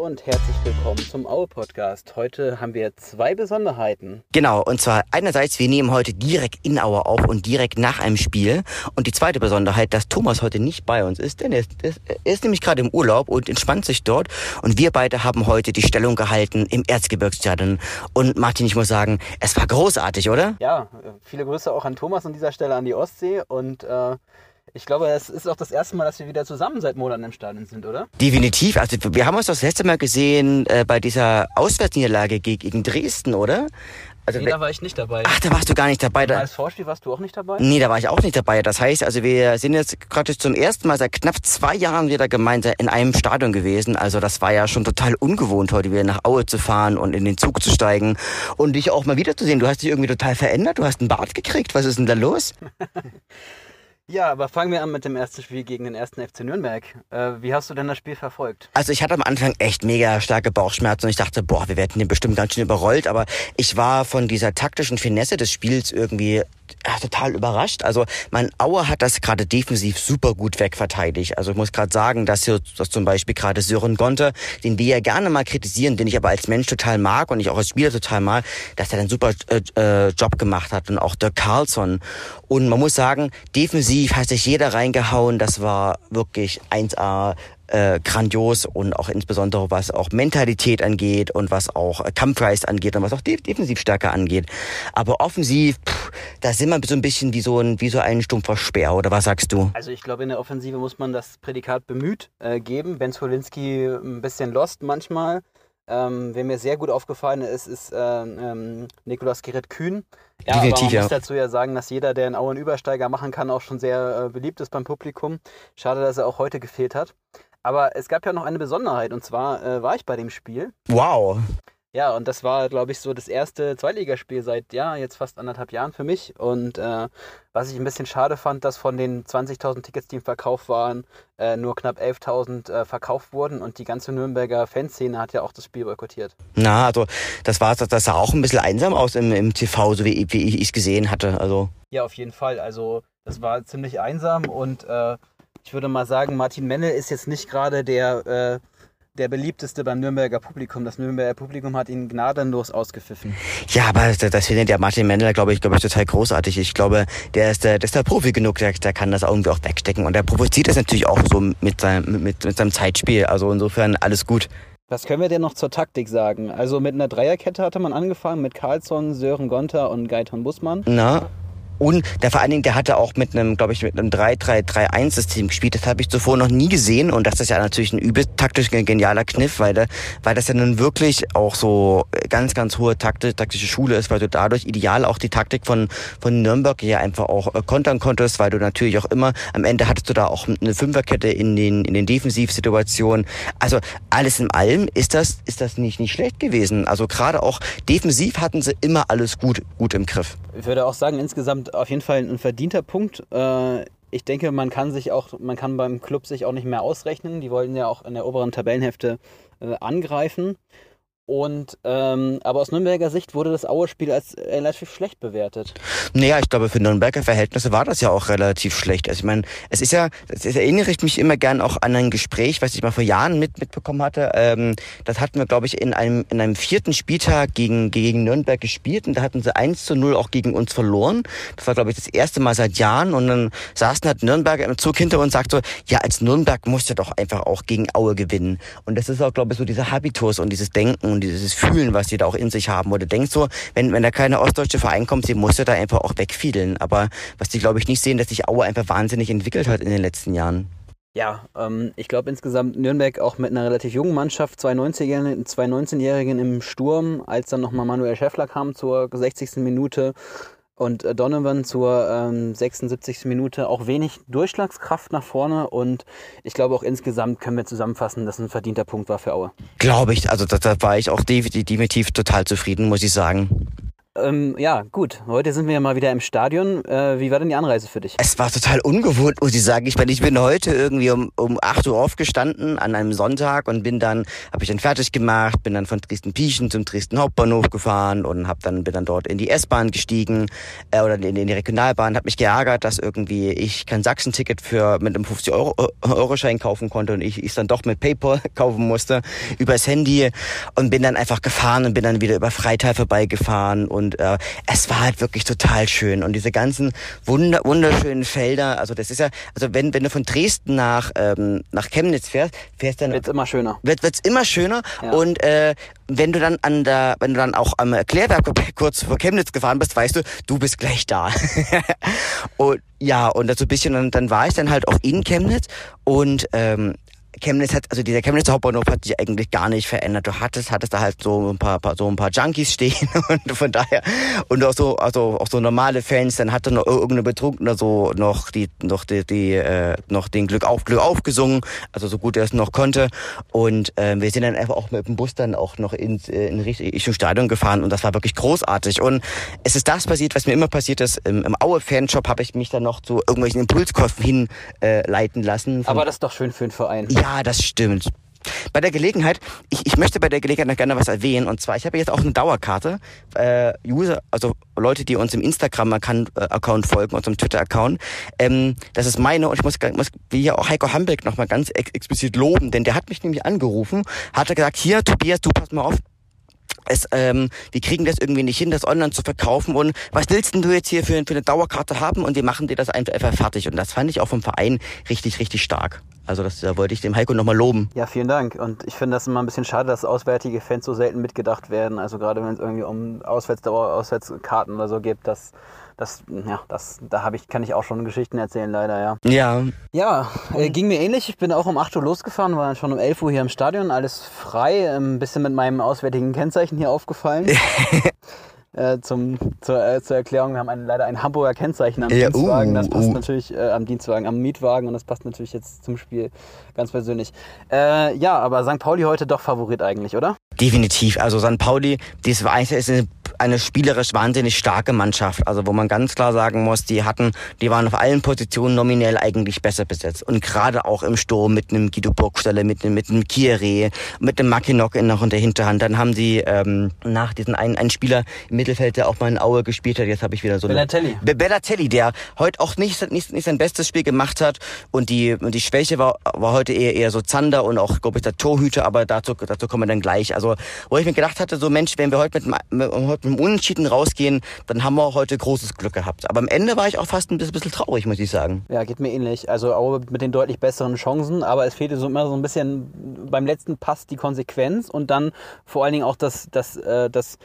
und herzlich willkommen zum Aue Podcast. Heute haben wir zwei Besonderheiten. Genau, und zwar einerseits, wir nehmen heute direkt in Aue auf und direkt nach einem Spiel. Und die zweite Besonderheit, dass Thomas heute nicht bei uns ist, denn er ist, er ist nämlich gerade im Urlaub und entspannt sich dort. Und wir beide haben heute die Stellung gehalten im Erzgebirgsstadion. Und Martin, ich muss sagen, es war großartig, oder? Ja, viele Grüße auch an Thomas an dieser Stelle an die Ostsee und äh, ich glaube, es ist auch das erste Mal, dass wir wieder zusammen seit Monaten im Stadion sind, oder? Definitiv. Also wir haben uns das letzte Mal gesehen äh, bei dieser Auswärtsniederlage gegen Dresden, oder? Also, nee, da war ich nicht dabei. Ach, da warst du gar nicht dabei. Da als Vorspiel warst du auch nicht dabei? Nee, da war ich auch nicht dabei. Das heißt, also wir sind jetzt gerade zum ersten Mal seit knapp zwei Jahren wieder gemeinsam in einem Stadion gewesen. Also das war ja schon total ungewohnt, heute wieder nach Aue zu fahren und in den Zug zu steigen und dich auch mal wiederzusehen. Du hast dich irgendwie total verändert. Du hast einen Bart gekriegt. Was ist denn da los? Ja, aber fangen wir an mit dem ersten Spiel gegen den ersten FC Nürnberg. Äh, wie hast du denn das Spiel verfolgt? Also ich hatte am Anfang echt mega starke Bauchschmerzen und ich dachte, boah, wir werden hier bestimmt ganz schön überrollt. Aber ich war von dieser taktischen Finesse des Spiels irgendwie ja, total überrascht. Also mein Auer hat das gerade defensiv super gut wegverteidigt. Also ich muss gerade sagen, dass hier dass zum Beispiel gerade Sören Gonter, den wir ja gerne mal kritisieren, den ich aber als Mensch total mag und ich auch als Spieler total mag, dass er einen super äh, äh, Job gemacht hat und auch der Carlson. Und man muss sagen, defensiv hat sich jeder reingehauen. Das war wirklich 1A äh, grandios und auch insbesondere was auch Mentalität angeht und was auch äh, Kampfgeist angeht und was auch Defensivstärke angeht. Aber offensiv, pff, da sind wir so ein bisschen wie so ein wie so ein stumpfer Speer oder was sagst du? Also ich glaube in der Offensive muss man das Prädikat bemüht äh, geben. Ben Swolinski ein bisschen lost manchmal. Ähm, wer mir sehr gut aufgefallen ist, ist äh, ähm, Nikolaus Gerrit Kühn. Ja, Definitiv, aber man ja. muss dazu ja sagen, dass jeder, der einen Auen Übersteiger machen kann, auch schon sehr äh, beliebt ist beim Publikum. Schade, dass er auch heute gefehlt hat. Aber es gab ja noch eine Besonderheit und zwar äh, war ich bei dem Spiel. Wow. Ja, und das war, glaube ich, so das erste Zweitligaspiel seit, ja, jetzt fast anderthalb Jahren für mich. Und äh, was ich ein bisschen schade fand, dass von den 20.000 Tickets, die im Verkauf waren, äh, nur knapp 11.000 äh, verkauft wurden. Und die ganze Nürnberger Fanszene hat ja auch das Spiel boykottiert. Na, also das war, das sah auch ein bisschen einsam aus im, im TV, so wie, wie ich es gesehen hatte. Also. Ja, auf jeden Fall. Also das war ziemlich einsam und äh, ich würde mal sagen, Martin Menne ist jetzt nicht gerade der, äh, der beliebteste beim Nürnberger Publikum. Das Nürnberger Publikum hat ihn gnadenlos ausgepfiffen. Ja, aber das findet der Martin Mendel, glaube ich, glaube ich, total großartig. Ich glaube, der ist der, der ist der Profi genug, der, der kann das irgendwie auch wegstecken. Und der provoziert das natürlich auch so mit seinem, mit, mit seinem Zeitspiel. Also insofern alles gut. Was können wir denn noch zur Taktik sagen? Also mit einer Dreierkette hatte man angefangen mit Carlsson, Sören Gonter und Geiton Bussmann. Na, und der vor allen Dingen, der hatte auch mit einem, glaube ich, mit einem 3-3-3-1-System gespielt. Das habe ich zuvor noch nie gesehen. Und das ist ja natürlich ein übel taktisch genialer Kniff, weil, der, weil das ja nun wirklich auch so ganz, ganz hohe Taktik, taktische Schule ist, weil du dadurch ideal auch die Taktik von, von Nürnberg ja einfach auch äh, kontern konntest, weil du natürlich auch immer, am Ende hattest du da auch eine Fünferkette in den, in den Defensivsituationen. Also alles in allem ist das, ist das nicht, nicht schlecht gewesen. Also gerade auch defensiv hatten sie immer alles gut, gut im Griff. Ich würde auch sagen, insgesamt auf jeden Fall ein verdienter Punkt. Äh, ich denke, man kann sich auch, man kann beim Club sich auch nicht mehr ausrechnen. Die wollten ja auch in der oberen Tabellenhälfte äh, angreifen. Und ähm, aber aus Nürnberger Sicht wurde das Aue-Spiel als relativ schlecht bewertet. Naja, ich glaube, für Nürnberger Verhältnisse war das ja auch relativ schlecht. Also ich meine, es ist ja, es erinnere ich mich immer gern auch an ein Gespräch, was ich mal vor Jahren mit, mitbekommen hatte. Ähm, das hatten wir, glaube ich, in einem, in einem vierten Spieltag gegen, gegen Nürnberg gespielt und da hatten sie 1 zu 0 auch gegen uns verloren. Das war, glaube ich, das erste Mal seit Jahren und dann saßen halt Nürnberger im Zug hinter uns und sagte ja, als Nürnberg musst du doch einfach auch gegen Aue gewinnen. Und das ist auch, glaube ich, so dieser Habitus und dieses Denken und dieses Fühlen, was die da auch in sich haben. Oder denkst so, wenn, wenn da keine ostdeutsche Verein kommt, sie muss ja da einfach auch wegfiedeln. Aber was die, glaube ich, nicht sehen, dass sich Aue einfach wahnsinnig entwickelt hat in den letzten Jahren. Ja, ähm, ich glaube insgesamt Nürnberg auch mit einer relativ jungen Mannschaft, zwei 19-Jährigen, zwei 19-Jährigen im Sturm, als dann nochmal Manuel Schäffler kam zur 60. Minute und äh, Donovan zur ähm, 76. Minute auch wenig Durchschlagskraft nach vorne und ich glaube auch insgesamt können wir zusammenfassen, dass ein verdienter Punkt war für Aue. Glaube ich, also da, da war ich auch definitiv total zufrieden, muss ich sagen. Ähm, ja, gut. Heute sind wir ja mal wieder im Stadion. Äh, wie war denn die Anreise für dich? Es war total ungewohnt, muss ich sagen. Ich, meine, ich bin heute irgendwie um, um 8 Uhr aufgestanden an einem Sonntag und bin dann, habe ich dann fertig gemacht, bin dann von Dresden-Pieschen zum Dresden Hauptbahnhof gefahren und hab dann, bin dann dort in die S-Bahn gestiegen äh, oder in, in die Regionalbahn, habe mich geärgert, dass irgendwie ich kein Sachsen-Ticket für mit einem 50-Euro-Schein kaufen konnte und ich es dann doch mit PayPal kaufen musste übers Handy und bin dann einfach gefahren und bin dann wieder über Freital vorbeigefahren und äh, es war halt wirklich total schön und diese ganzen wunder wunderschönen Felder, also das ist ja, also wenn wenn du von Dresden nach ähm, nach Chemnitz fährst, fährst dann wird's immer schöner. Wird wird's immer schöner ja. und äh, wenn du dann an der, wenn du dann auch am Klärwerk kurz vor Chemnitz gefahren bist, weißt du, du bist gleich da. und ja, und so ein bisschen, und dann war ich dann halt auch in Chemnitz und ähm, Chemnitz hat, also dieser Chemnitzer Hauptbahnhof hat sich eigentlich gar nicht verändert. Du hattest, hattest da halt so ein paar, paar so ein paar Junkies stehen und von daher und auch so, also auch so normale Fans. Dann hatte noch irgendeine Betrunkener so noch die, noch die, die äh, noch den Glück auf Glück aufgesungen, also so gut er es noch konnte. Und äh, wir sind dann einfach auch mit dem Bus dann auch noch ins äh, in Richtung Stadion gefahren und das war wirklich großartig. Und es ist das passiert, was mir immer passiert ist. Im, im Aue Fanshop habe ich mich dann noch zu irgendwelchen Impulskäufen hinleiten äh, lassen. Aber das ist doch schön für einen Verein. Ja, ja, das stimmt. Bei der Gelegenheit, ich, ich möchte bei der Gelegenheit noch gerne was erwähnen. Und zwar, ich habe jetzt auch eine Dauerkarte. Äh, User, also Leute, die uns im Instagram-Account folgen, unserem Twitter-Account. Ähm, das ist meine und ich muss, muss wie hier auch Heiko Hambeck nochmal ganz ex explizit loben, denn der hat mich nämlich angerufen, hat er gesagt, hier Tobias, du pass mal auf, es, ähm, wir kriegen das irgendwie nicht hin, das online zu verkaufen. Und was willst denn du jetzt hier für, für eine Dauerkarte haben? Und wir machen dir das einfach fertig. Und das fand ich auch vom Verein richtig, richtig stark. Also das da wollte ich dem Heiko nochmal loben. Ja, vielen Dank. Und ich finde das immer ein bisschen schade, dass auswärtige Fans so selten mitgedacht werden. Also gerade wenn es irgendwie um Auswärtsdauer, Auswärtskarten oder so geht, das das, ja, das, da habe ich, kann ich auch schon Geschichten erzählen, leider, ja. Ja. Ja, äh, ging mir ähnlich. Ich bin auch um 8 Uhr losgefahren, war schon um 11 Uhr hier im Stadion, alles frei, ein bisschen mit meinem auswärtigen Kennzeichen hier aufgefallen. Äh, zum, zur, äh, zur Erklärung, wir haben ein, leider ein Hamburger Kennzeichen am ja, Dienstwagen. Das uh, passt uh. natürlich äh, am Dienstwagen, am Mietwagen und das passt natürlich jetzt zum Spiel ganz persönlich. Äh, ja, aber St. Pauli heute doch Favorit eigentlich, oder? Definitiv. Also St. Pauli, das war ist eine eine spielerisch wahnsinnig starke Mannschaft. Also wo man ganz klar sagen muss, die hatten, die waren auf allen Positionen nominell eigentlich besser besetzt. Und gerade auch im Sturm mit einem Guido Burgstaller, mit einem, mit einem Kieré, mit einem Mackinock in der Hinterhand. Dann haben sie ähm, nach diesen einen, einen Spieler im Mittelfeld, der auch mal in Aue gespielt hat, jetzt habe ich wieder so Bellatelli. Eine, Bellatelli, der heute auch nicht, nicht, nicht sein bestes Spiel gemacht hat. Und die, die Schwäche war, war heute eher, eher so Zander und auch, glaube ich, der Torhüter, aber dazu, dazu kommen wir dann gleich. Also, wo ich mir gedacht hatte, so Mensch, wenn wir heute mit, mit, mit dem Unentschieden rausgehen, dann haben wir heute großes Glück gehabt. Aber am Ende war ich auch fast ein bisschen traurig, muss ich sagen. Ja, geht mir ähnlich. Also auch mit den deutlich besseren Chancen, aber es fehlte so immer so ein bisschen beim letzten Pass die Konsequenz und dann vor allen Dingen auch das, das, äh, das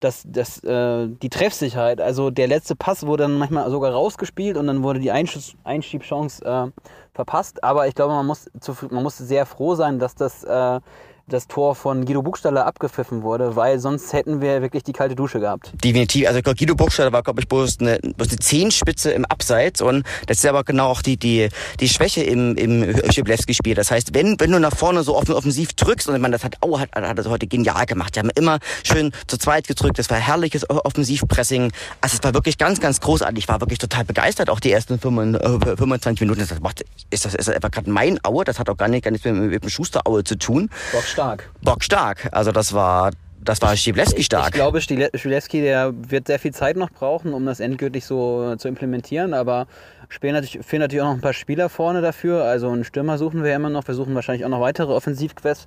das, das, äh, die Treffsicherheit. Also der letzte Pass wurde dann manchmal sogar rausgespielt und dann wurde die Einschiebchance äh, verpasst. Aber ich glaube, man muss, zu, man muss sehr froh sein, dass das äh, das Tor von Guido Buchstaller abgepfiffen wurde, weil sonst hätten wir wirklich die kalte Dusche gehabt. Definitiv. Also Guido Buchstaller war, glaube ich, bloß eine, bloß eine Zehenspitze im Abseits und das ist aber genau auch die, die, die Schwäche im, im Schiblewski-Spiel. Das heißt, wenn, wenn du nach vorne so offensiv drückst und ich meine, das hat Au hat, hat das heute genial gemacht. Die haben immer schön zu zweit gedrückt. Das war herrliches Offensivpressing. Also es war wirklich ganz, ganz großartig. Ich war wirklich total begeistert. Auch die ersten 25 Minuten. Das macht, ist das ist einfach gerade mein Aue. Das hat auch gar, nicht, gar nichts mit, mit dem Schuster-Aue zu tun. Doch stark. Bockstark. Also das war das war Schiblewski stark. Ich, ich glaube, Schiblewski, der wird sehr viel Zeit noch brauchen, um das endgültig so zu implementieren, aber spielen natürlich, fehlen natürlich auch noch ein paar Spieler vorne dafür. Also einen Stürmer suchen wir immer noch. Wir suchen wahrscheinlich auch noch weitere Offensivkräfte,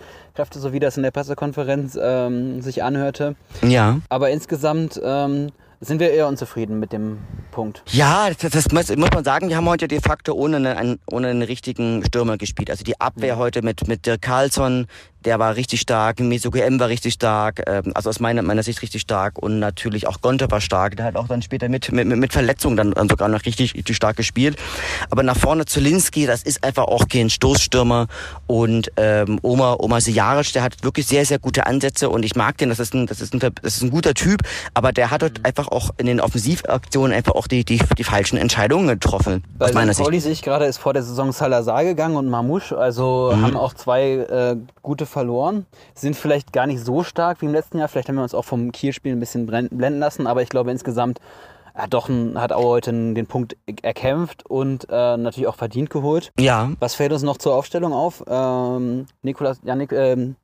so wie das in der Pressekonferenz ähm, sich anhörte. Ja. Aber insgesamt ähm, sind wir eher unzufrieden mit dem Punkt. Ja, das, das muss, muss, man sagen, wir haben heute de facto ohne einen, ohne einen richtigen Stürmer gespielt. Also die Abwehr mhm. heute mit, mit Dirk Carlsson, der war richtig stark, Mesuke M war richtig stark, ähm, also aus meiner, meiner Sicht richtig stark und natürlich auch Gonte war stark, der hat auch dann später mit, mit, mit Verletzungen dann, dann sogar noch richtig, richtig stark gespielt. Aber nach vorne Zulinski, das ist einfach auch kein Stoßstürmer und ähm, Oma, Oma Sejaric, der hat wirklich sehr, sehr gute Ansätze und ich mag den, das ist ein, das ist ein, das ist ein guter Typ, aber der hat halt einfach auch in den Offensivaktionen einfach auch die, die, die falschen Entscheidungen getroffen. Bei aus meiner St. Pauli Sicht. sehe ich gerade, ist vor der Saison Salazar gegangen und Mamouche, also Mhm. haben auch zwei äh, gute verloren. Sind vielleicht gar nicht so stark wie im letzten Jahr. Vielleicht haben wir uns auch vom Kielspiel ein bisschen blenden lassen, aber ich glaube insgesamt hat doch ein, hat Aue heute den Punkt erkämpft und äh, natürlich auch verdient geholt. Ja, Was fällt uns noch zur Aufstellung auf? Ähm, Nikolas, ja, Nik, ähm,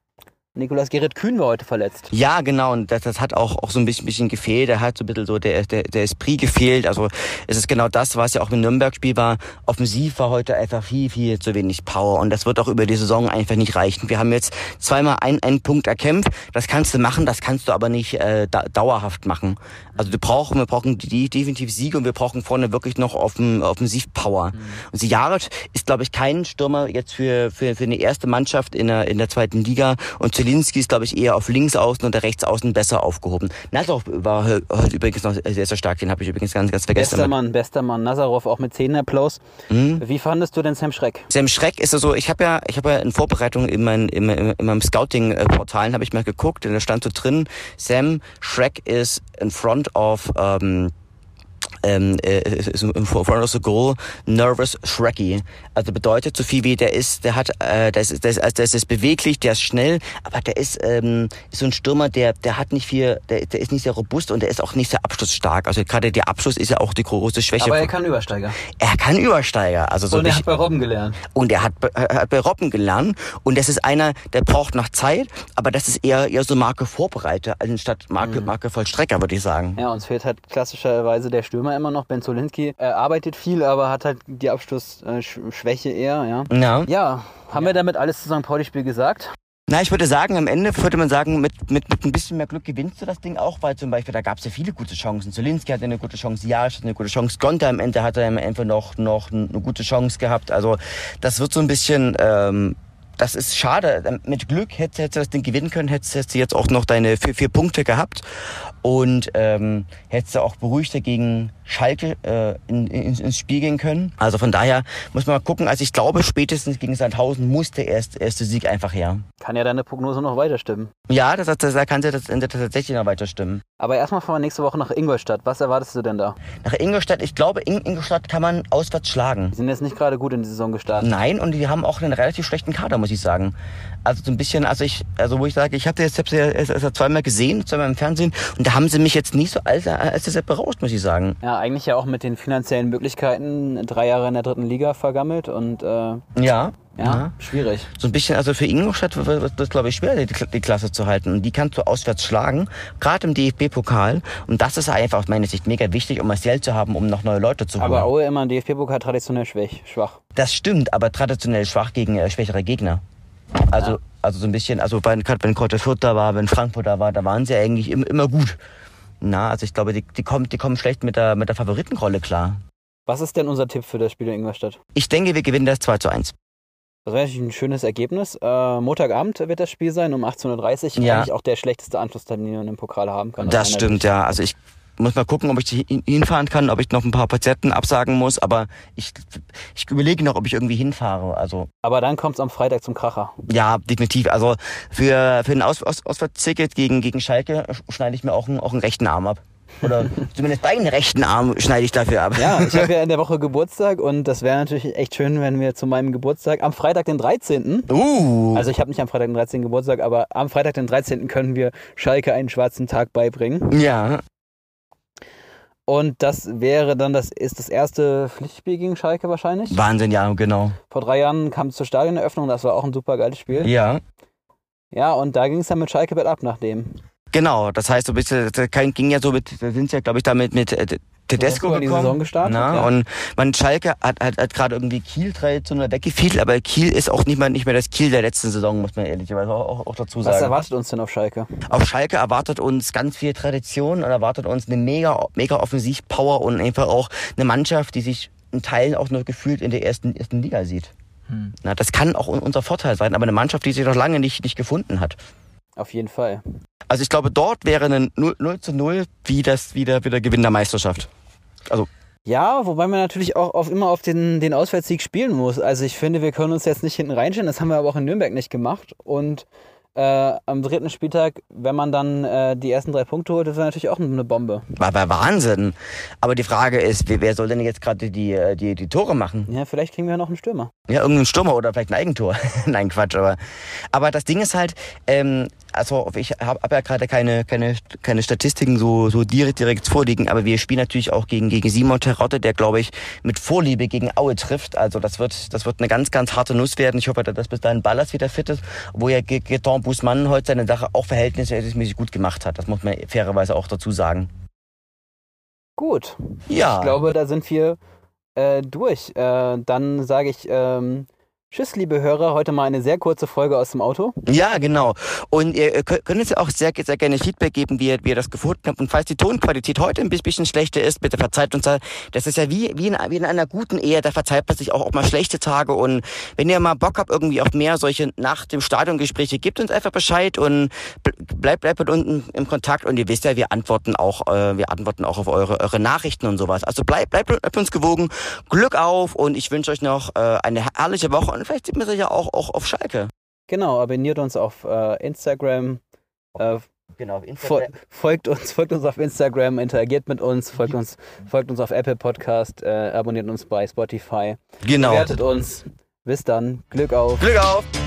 Nikolas Gerrit Kühn war heute verletzt. Ja, genau. Und das, das hat auch, auch so ein bisschen, bisschen gefehlt. Er hat so ein bisschen so der, der, der Esprit gefehlt. Also es ist genau das, was ja auch im Nürnberg-Spiel war. Offensiv war heute einfach viel, viel zu wenig Power. Und das wird auch über die Saison einfach nicht reichen. Wir haben jetzt zweimal einen, einen Punkt erkämpft. Das kannst du machen, das kannst du aber nicht äh, da, dauerhaft machen. Also wir brauchen, wir brauchen die, definitiv Siege und wir brauchen vorne wirklich noch offen, Offensiv-Power. Und Sijaric ist, glaube ich, kein Stürmer jetzt für, für, für eine erste Mannschaft in der, in der zweiten Liga. Und Zielinski ist, glaube ich, eher auf links außen und der rechts außen besser aufgehoben. Nazarov war he- heute übrigens noch sehr, sehr stark. Den habe ich übrigens ganz, ganz vergessen. Bester Mann, bester Mann. Nazarov auch mit Szenenapplaus. Mhm. Wie fandest du denn Sam Schreck? Sam Schreck ist so, ich habe ja, ich habe ja in Vorbereitung in, mein, in, in, in meinem Scouting-Portalen habe ich mal geguckt, und da stand so drin, Sam Schreck is in front of ähm, ähm, äh, ist in front of the goal nervous Shrecky. Also bedeutet so viel wie der ist, der hat, äh, der ist, der ist, also der ist beweglich, der ist schnell, aber der ist, ähm, ist so ein Stürmer, der, der hat nicht viel, der, der ist nicht sehr robust und der ist auch nicht sehr abschlussstark. Also gerade der Abschluss ist ja auch die große Schwäche. Aber er kann Übersteiger. er kann Übersteiger, also so Und er hat bei Robben gelernt. und er hat, er hat bei Robben gelernt. Und das ist einer, der braucht noch Zeit, aber das ist eher, eher so Marke Vorbereiter, anstatt Marke, Marke Vollstrecker, würde ich sagen. Ja, uns fehlt halt klassischerweise der Stürmer immer noch. Ben Zolinski äh, arbeitet viel, aber hat halt die Abschlussschwäche eher, ja. Ja. Ja, haben wir damit alles zu St. Pauli-Spiel gesagt? Na, ich würde sagen, am Ende würde man sagen, mit, mit, mit ein bisschen mehr Glück gewinnst du das Ding auch, weil zum Beispiel, da gab es ja viele gute Chancen. Zolinski hatte eine gute Chance, Jasch hatte eine gute Chance, Gonta am Ende hatte am Ende noch, noch eine gute Chance gehabt. Also das wird so ein bisschen, ähm, das ist schade. Mit Glück hättest hättest du das Ding gewinnen können, hättest, hättest du jetzt auch noch deine vier, vier Punkte gehabt und ähm, hättest du auch beruhigter gegen Schalke äh, in, in, ins Spiel gehen können. Also von daher muss man mal gucken. Also ich glaube, spätestens gegen Sandhausen muss der erste, erste Sieg einfach her. Kann ja deine Prognose noch weiter stimmen. Ja, das, das, da kann sie das, das tatsächlich noch weiter stimmen. Aber erstmal fahren wir nächste Woche nach Ingolstadt. Was erwartest du denn da? Nach Ingolstadt, ich glaube, in Ingolstadt kann man auswärts schlagen. Die sind jetzt nicht gerade gut in die Saison gestartet. Nein, und die haben auch einen relativ schlechten Kader, muss ich sagen. Also so ein bisschen, also ich, also wo ich sage, ich habe das jetzt erst zweimal gesehen, zweimal im Fernsehen, und da haben sie mich jetzt nicht so als, als das berauscht, muss ich sagen. Ja, eigentlich ja auch mit den finanziellen Möglichkeiten drei Jahre in der dritten Liga vergammelt und äh, ja, Ja. schwierig. So ein bisschen, also für Ingolstadt wird das, glaube ich, schwer, die, die Klasse zu halten. Und die kannst du auswärts schlagen, gerade im DFB-Pokal. Und das ist einfach aus meiner Sicht mega wichtig, um Marcel zu haben, um noch neue Leute zu holen. Aber Aue immer im DFB-Pokal traditionell schwach. schwach. Das stimmt, aber traditionell schwach gegen äh, schwächere Gegner. Also, Ja. also so ein bisschen, also gerade wenn Kräuter Fürth da war, wenn Frankfurt da war, da waren sie eigentlich im, immer gut. Na, also ich glaube, die, die, kommen, die kommen schlecht mit der, mit der Favoritenrolle klar. Was ist denn unser Tipp für das Spiel in Ingolstadt? Ich denke, wir gewinnen das 2 zu 1. Natürlich ein schönes Ergebnis. Äh, Montagabend wird das Spiel sein, um 18.30 Uhr. Ja. Eigentlich auch der schlechteste Anschlusstermin, den man im Pokal haben kann. Das stimmt, ja. Also ich muss mal gucken, ob ich hin- hinfahren kann, ob ich noch ein paar Patienten absagen muss, aber ich, ich überlege noch, ob ich irgendwie hinfahre. Also Aber dann kommt es am Freitag zum Kracher. ja, definitiv. Also für, für ein Aus, Aus, Auswärtsticket gegen, gegen Schalke schneide ich mir auch einen, auch einen rechten Arm ab. Oder zumindest deinen rechten Arm schneide ich dafür ab. Ja, ich habe ja in der Woche Geburtstag und das wäre natürlich echt schön, wenn wir zu meinem Geburtstag am Freitag, den 13. Uh. Also ich habe nicht am Freitag den 13. Geburtstag, aber am Freitag, den 13. können wir Schalke einen schwarzen Tag beibringen. ja. Und das wäre dann das ist das erste Pflichtspiel gegen Schalke wahrscheinlich. Wahnsinn, ja, genau. Vor drei Jahren kam es zur Stadioneröffnung, das war auch ein super geiles Spiel. Ja. Ja, und da ging es dann mit Schalke bergab nach dem. Genau, das heißt, so ein bisschen, das ging ja so mit, da sind ja, glaube ich, damit mit äh, Tedesco in die gekommen. Saison gestartet, Na, ja. Und man Schalke hat, hat, hat gerade irgendwie Kiel 3 zu 0 weggefiedelt, aber Kiel ist auch nicht mehr, nicht mehr das Kiel der letzten Saison, muss man ehrlicherweise auch, auch, auch dazu Was sagen. erwartet uns denn auf Schalke? Auf Schalke erwartet uns ganz viel Tradition und erwartet uns eine mega, mega Offensivpower und einfach auch eine Mannschaft, die sich in Teilen auch nur gefühlt in der ersten, ersten Liga sieht. Na, das kann auch un- unser Vorteil sein, aber eine Mannschaft, die sich noch lange nicht, nicht gefunden hat. Auf jeden Fall. Also ich glaube, dort wäre ein 0, 0 zu 0 wie das wieder, wieder Gewinn der Meisterschaft. Also, Ja, wobei man natürlich auch auf, immer auf den, den Auswärtssieg spielen muss. Also ich finde, wir können uns jetzt nicht hinten reinstellen. Das haben wir aber auch in Nürnberg nicht gemacht. Und äh, am dritten Spieltag, wenn man dann äh, die ersten drei Punkte holt, das wäre natürlich auch eine Bombe. War, war Wahnsinn. Aber die Frage ist, wer, wer soll denn jetzt gerade die, äh, die, die Tore machen? Ja, vielleicht kriegen wir noch einen Stürmer. Ja, irgendeinen Stürmer oder vielleicht ein Eigentor. Nein, Quatsch, aber. Aber das Ding ist halt, ähm, also ich habe hab ja gerade keine, keine, keine Statistiken so, so direkt, direkt vorliegen, aber wir spielen natürlich auch gegen, gegen Simon Terotte, der glaube ich mit Vorliebe gegen Aue trifft. Also das wird, das wird eine ganz, ganz harte Nuss werden. Ich hoffe, dass bis dahin Ballas wieder fit ist, wo ja Gaetan Busmann heute seine Sache auch verhältnismäßig gut gemacht hat. Das muss man fairerweise auch dazu sagen. Gut. Ja. Ich glaube, da sind wir äh, durch. Äh, dann sage ich ähm, Tschüss, liebe Hörer. Heute mal eine sehr kurze Folge aus dem Auto. Ja, genau. Und ihr könnt uns ja auch sehr, sehr gerne Feedback geben, wie ihr, wie ihr das gefunden habt. Und falls die Tonqualität heute ein bisschen schlechter ist, bitte verzeiht uns da. Das ist ja wie, wie, in, wie in einer guten Ehe, da verzeiht man sich auch, auch mal schlechte Tage. Und wenn ihr mal Bock habt, irgendwie auf mehr solche nach dem Stadiongespräche, gebt uns einfach Bescheid und bleibt, bleibt mit uns im Kontakt. Und ihr wisst ja, wir antworten auch, äh, wir antworten auch auf eure, eure Nachrichten und sowas. Also bleibt, bleibt, bleibt uns gewogen. Glück auf und ich wünsche euch noch äh, eine herrliche Woche vielleicht sieht man sich ja auch, auch auf Schalke. Genau, abonniert uns auf äh, Instagram. Äh, genau, auf Instagram. folgt uns, folgt uns auf Instagram, interagiert mit uns, folgt uns, folgt uns auf Apple Podcast, äh, abonniert uns bei Spotify. Genau. Bewertet uns. Bis dann. Glück auf. Glück auf.